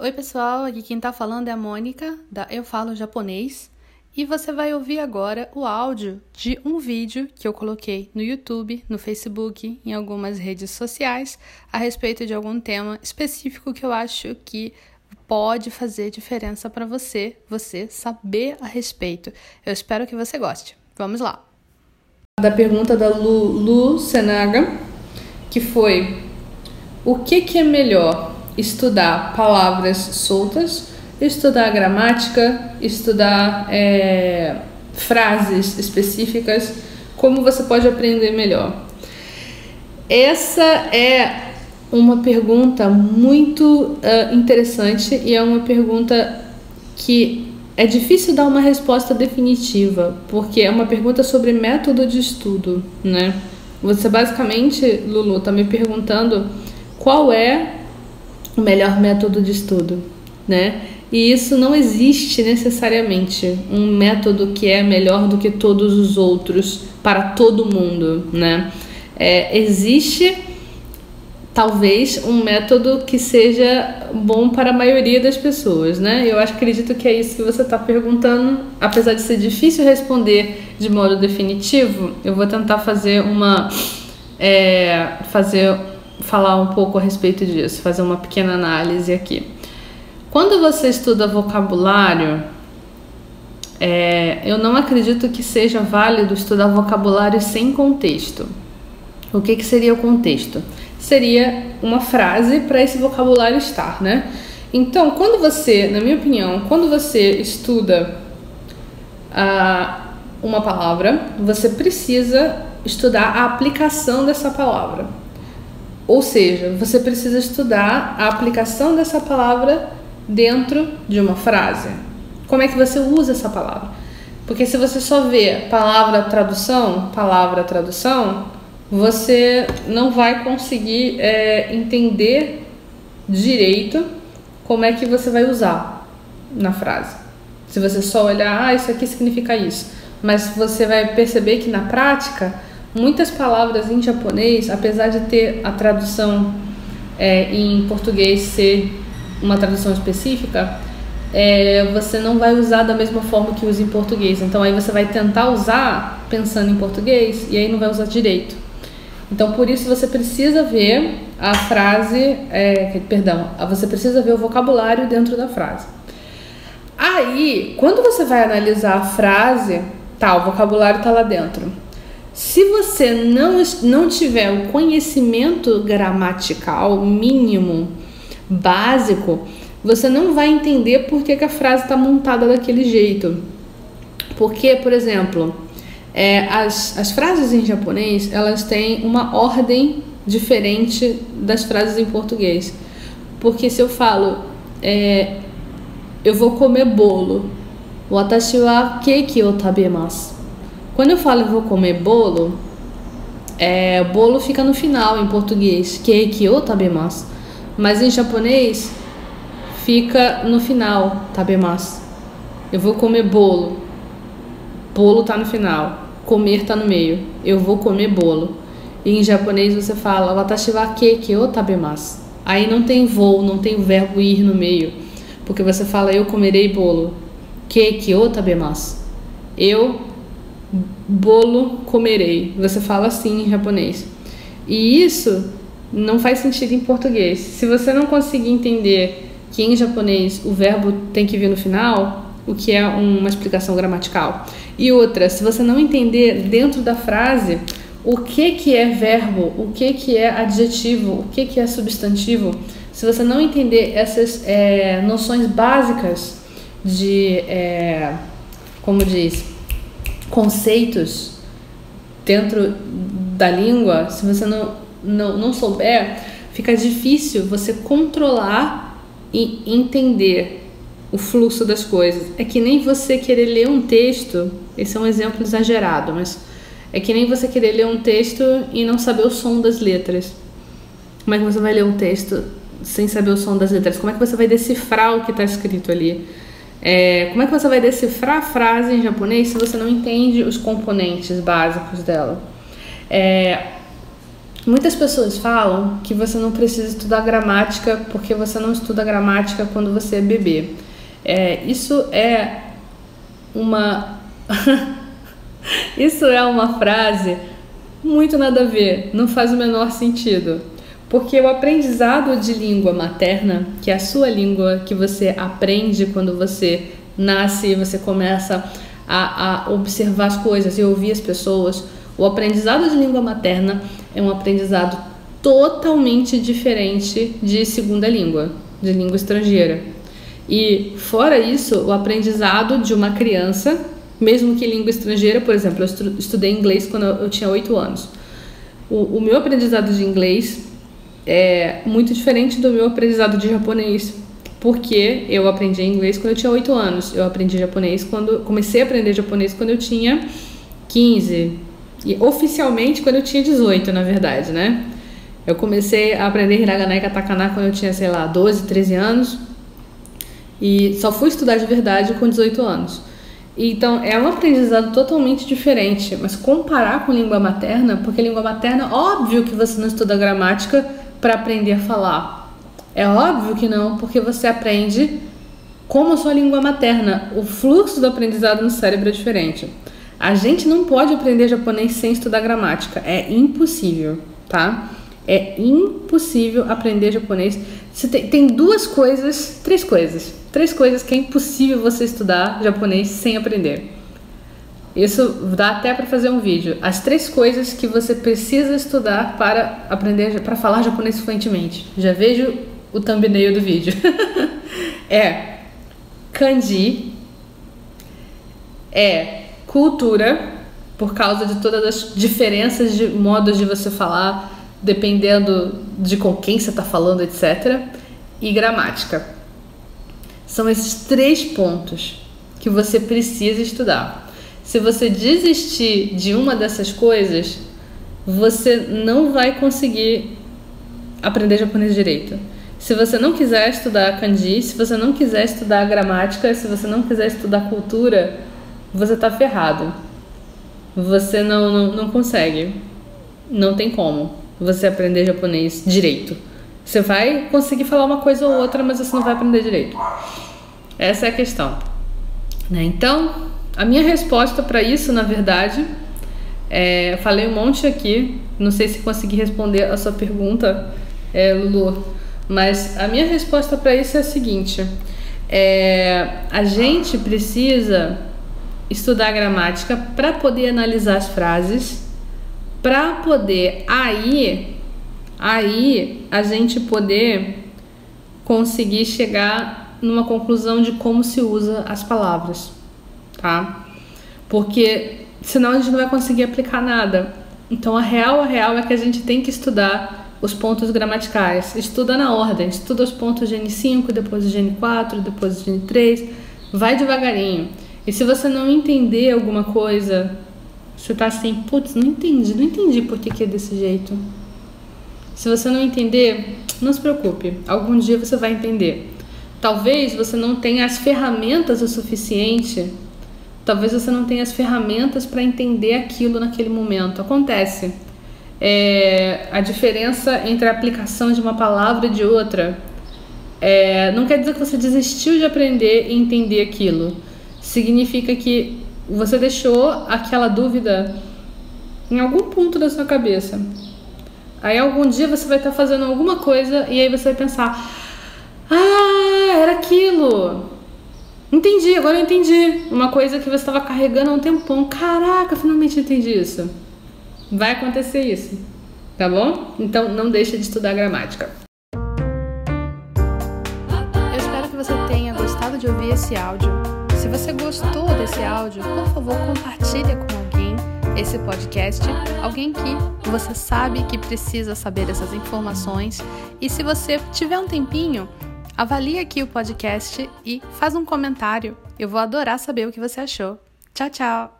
Oi, pessoal, aqui quem tá falando é a Mônica, da Eu Falo Japonês, e você vai ouvir agora o áudio de um vídeo que eu coloquei no YouTube, no Facebook, em algumas redes sociais, a respeito de algum tema específico que eu acho que pode fazer diferença para você, você saber a respeito. Eu espero que você goste. Vamos lá. Da pergunta da Lu, Lu Senaga, que foi: o que, que é melhor? Estudar palavras soltas, estudar gramática, estudar é, frases específicas? Como você pode aprender melhor? Essa é uma pergunta muito uh, interessante e é uma pergunta que é difícil dar uma resposta definitiva, porque é uma pergunta sobre método de estudo, né? Você basicamente, Lulu, está me perguntando qual é o melhor método de estudo, né? E isso não existe necessariamente um método que é melhor do que todos os outros para todo mundo, né? É, existe talvez um método que seja bom para a maioria das pessoas, né? Eu acredito que é isso que você está perguntando. Apesar de ser difícil responder de modo definitivo, eu vou tentar fazer uma é, fazer falar um pouco a respeito disso, fazer uma pequena análise aqui. Quando você estuda vocabulário, é, eu não acredito que seja válido estudar vocabulário sem contexto. O que, que seria o contexto? seria uma frase para esse vocabulário estar, né? Então, quando você, na minha opinião, quando você estuda uma palavra, você precisa estudar a aplicação dessa palavra. Ou seja, você precisa estudar a aplicação dessa palavra dentro de uma frase. Como é que você usa essa palavra? Porque se você só vê palavra tradução, palavra tradução, você não vai conseguir é, entender direito como é que você vai usar na frase. Se você só olhar, ah, isso aqui significa isso. Mas você vai perceber que na prática, muitas palavras em japonês, apesar de ter a tradução é, em português ser uma tradução específica, é, você não vai usar da mesma forma que usa em português. Então aí você vai tentar usar pensando em português e aí não vai usar direito. Então, por isso você precisa ver a frase, é, perdão, você precisa ver o vocabulário dentro da frase. Aí, quando você vai analisar a frase, tá, o vocabulário está lá dentro. Se você não, não tiver o conhecimento gramatical mínimo, básico, você não vai entender por que, que a frase está montada daquele jeito. Porque, por exemplo, é, as, as frases em japonês elas têm uma ordem diferente das frases em português. Porque se eu falo, é, eu vou comer bolo, watashi wa keiki o tabemasu. Quando eu falo eu vou comer bolo, é, bolo fica no final em português, keiki o tabemasu. Mas em japonês fica no final, tabemasu. Eu vou comer bolo. Bolo tá no final, comer tá no meio. Eu vou comer bolo. E em japonês você fala watashi wa keke o tabemasu. Aí não tem vou, não tem o verbo ir no meio. Porque você fala eu comerei bolo. Keke o tabemasu. Eu bolo comerei. Você fala assim em japonês. E isso não faz sentido em português. Se você não conseguir entender que em japonês o verbo tem que vir no final, o que é uma explicação gramatical. E outra, se você não entender dentro da frase o que, que é verbo, o que, que é adjetivo, o que, que é substantivo, se você não entender essas é, noções básicas de, é, como diz, conceitos dentro da língua, se você não, não, não souber, fica difícil você controlar e entender o fluxo das coisas. É que nem você querer ler um texto, esse é um exemplo exagerado, mas é que nem você querer ler um texto e não saber o som das letras. Como é que você vai ler um texto sem saber o som das letras? Como é que você vai decifrar o que está escrito ali? É, como é que você vai decifrar a frase em japonês se você não entende os componentes básicos dela? É, Muitas pessoas falam que você não precisa estudar gramática porque você não estuda gramática quando você é bebê. É, isso é uma. isso é uma frase muito nada a ver, não faz o menor sentido. Porque o aprendizado de língua materna, que é a sua língua que você aprende quando você nasce você começa a, a observar as coisas e ouvir as pessoas, o aprendizado de língua materna é um aprendizado totalmente diferente de segunda língua, de língua estrangeira. E fora isso, o aprendizado de uma criança, mesmo que língua estrangeira, por exemplo, eu estudei inglês quando eu tinha 8 anos. O, o meu aprendizado de inglês é muito diferente do meu aprendizado de japonês, porque eu aprendi inglês quando eu tinha 8 anos. Eu aprendi japonês quando comecei a aprender japonês quando eu tinha 15. E oficialmente quando eu tinha 18, na verdade, né? Eu comecei a aprender hiragana e katakana quando eu tinha, sei lá, 12, 13 anos. E só fui estudar de verdade com 18 anos. Então, é um aprendizado totalmente diferente, mas comparar com língua materna, porque língua materna, óbvio que você não estuda gramática para aprender a falar. É óbvio que não, porque você aprende como a sua língua materna. O fluxo do aprendizado no cérebro é diferente. A gente não pode aprender japonês sem estudar gramática. É impossível, tá? É impossível aprender japonês. Você tem, tem duas coisas, três coisas. Três coisas que é impossível você estudar japonês sem aprender. Isso dá até para fazer um vídeo. As três coisas que você precisa estudar para aprender, para falar japonês fluentemente. Já vejo o thumbnail do vídeo. é kanji, é cultura, por causa de todas as diferenças de modos de você falar, dependendo de com quem você está falando, etc. E gramática. São esses três pontos que você precisa estudar. Se você desistir de uma dessas coisas, você não vai conseguir aprender japonês direito. Se você não quiser estudar kanji, se você não quiser estudar gramática, se você não quiser estudar cultura, você tá ferrado. Você não, não, não consegue. Não tem como você aprender japonês direito. Você vai conseguir falar uma coisa ou outra, mas você não vai aprender direito. Essa é a questão. Né? Então, a minha resposta para isso, na verdade, é, falei um monte aqui, não sei se consegui responder a sua pergunta, é, Lulu, mas a minha resposta para isso é a seguinte: é, a gente precisa estudar gramática para poder analisar as frases, para poder aí, aí a gente poder conseguir chegar numa conclusão de como se usa as palavras tá? Porque senão a gente não vai conseguir aplicar nada. Então a real, a real é que a gente tem que estudar os pontos gramaticais. Estuda na ordem, estuda os pontos de N5, depois de N4, depois de N3. Vai devagarinho. E se você não entender alguma coisa, você tá assim, putz, não entendi, não entendi por que, que é desse jeito. Se você não entender, não se preocupe, algum dia você vai entender. Talvez você não tenha as ferramentas o suficiente Talvez você não tenha as ferramentas para entender aquilo naquele momento. Acontece. É, a diferença entre a aplicação de uma palavra e de outra é, não quer dizer que você desistiu de aprender e entender aquilo. Significa que você deixou aquela dúvida em algum ponto da sua cabeça. Aí algum dia você vai estar fazendo alguma coisa e aí você vai pensar: Ah, era. Entendi, agora eu entendi. Uma coisa que você estava carregando há um tempão. Caraca, finalmente entendi isso. Vai acontecer isso, tá bom? Então não deixa de estudar gramática. Eu espero que você tenha gostado de ouvir esse áudio. Se você gostou desse áudio, por favor, compartilhe com alguém esse podcast, alguém que você sabe que precisa saber essas informações. E se você tiver um tempinho, Avalie aqui o podcast e faz um comentário. Eu vou adorar saber o que você achou. Tchau, tchau!